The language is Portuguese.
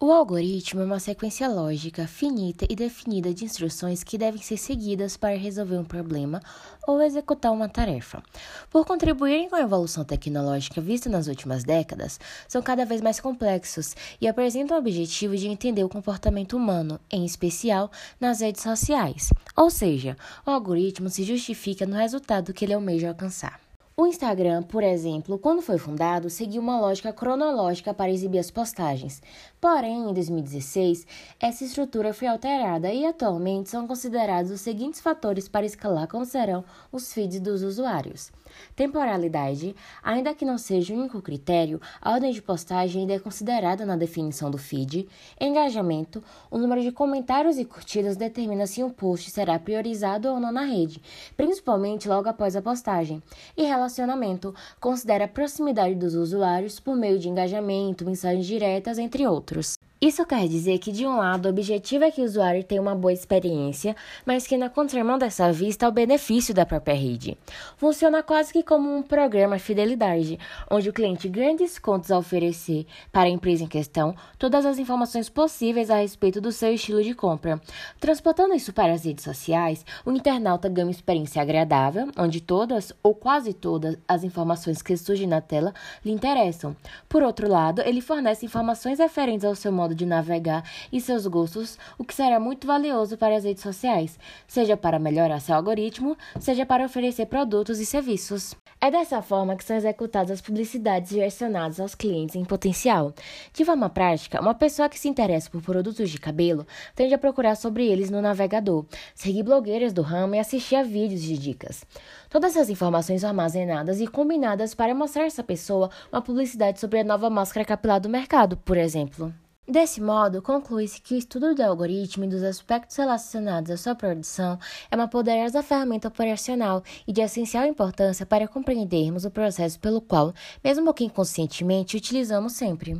O algoritmo é uma sequência lógica, finita e definida de instruções que devem ser seguidas para resolver um problema ou executar uma tarefa. Por contribuírem com a evolução tecnológica vista nas últimas décadas, são cada vez mais complexos e apresentam o objetivo de entender o comportamento humano, em especial nas redes sociais. Ou seja, o algoritmo se justifica no resultado que ele almeja alcançar. O Instagram, por exemplo, quando foi fundado, seguiu uma lógica cronológica para exibir as postagens. Porém, em 2016, essa estrutura foi alterada e atualmente são considerados os seguintes fatores para escalar como serão os feeds dos usuários. Temporalidade, ainda que não seja o único critério, a ordem de postagem ainda é considerada na definição do feed. Engajamento, o número de comentários e curtidas determina se um post será priorizado ou não na rede, principalmente logo após a postagem. E relacionamento, considera a proximidade dos usuários por meio de engajamento, mensagens diretas, entre outros. Isso quer dizer que, de um lado, o objetivo é que o usuário tenha uma boa experiência, mas que, na contramão dessa vista, é o benefício da própria rede. Funciona quase que como um programa fidelidade, onde o cliente ganha descontos a oferecer para a empresa em questão todas as informações possíveis a respeito do seu estilo de compra. Transportando isso para as redes sociais, o internauta ganha uma experiência agradável, onde todas ou quase todas as informações que surgem na tela lhe interessam. Por outro lado, ele fornece informações referentes ao seu modo modo de navegar e seus gostos, o que será muito valioso para as redes sociais, seja para melhorar seu algoritmo, seja para oferecer produtos e serviços. É dessa forma que são executadas as publicidades direcionadas aos clientes em potencial. De forma prática, uma pessoa que se interessa por produtos de cabelo tende a procurar sobre eles no navegador, seguir blogueiras do ramo e assistir a vídeos de dicas. Todas essas informações armazenadas e combinadas para mostrar a essa pessoa uma publicidade sobre a nova máscara capilar do mercado, por exemplo. Desse modo, conclui-se que o estudo do algoritmo e dos aspectos relacionados à sua produção é uma poderosa ferramenta operacional e de essencial importância para compreendermos o processo pelo qual, mesmo que inconscientemente, utilizamos sempre.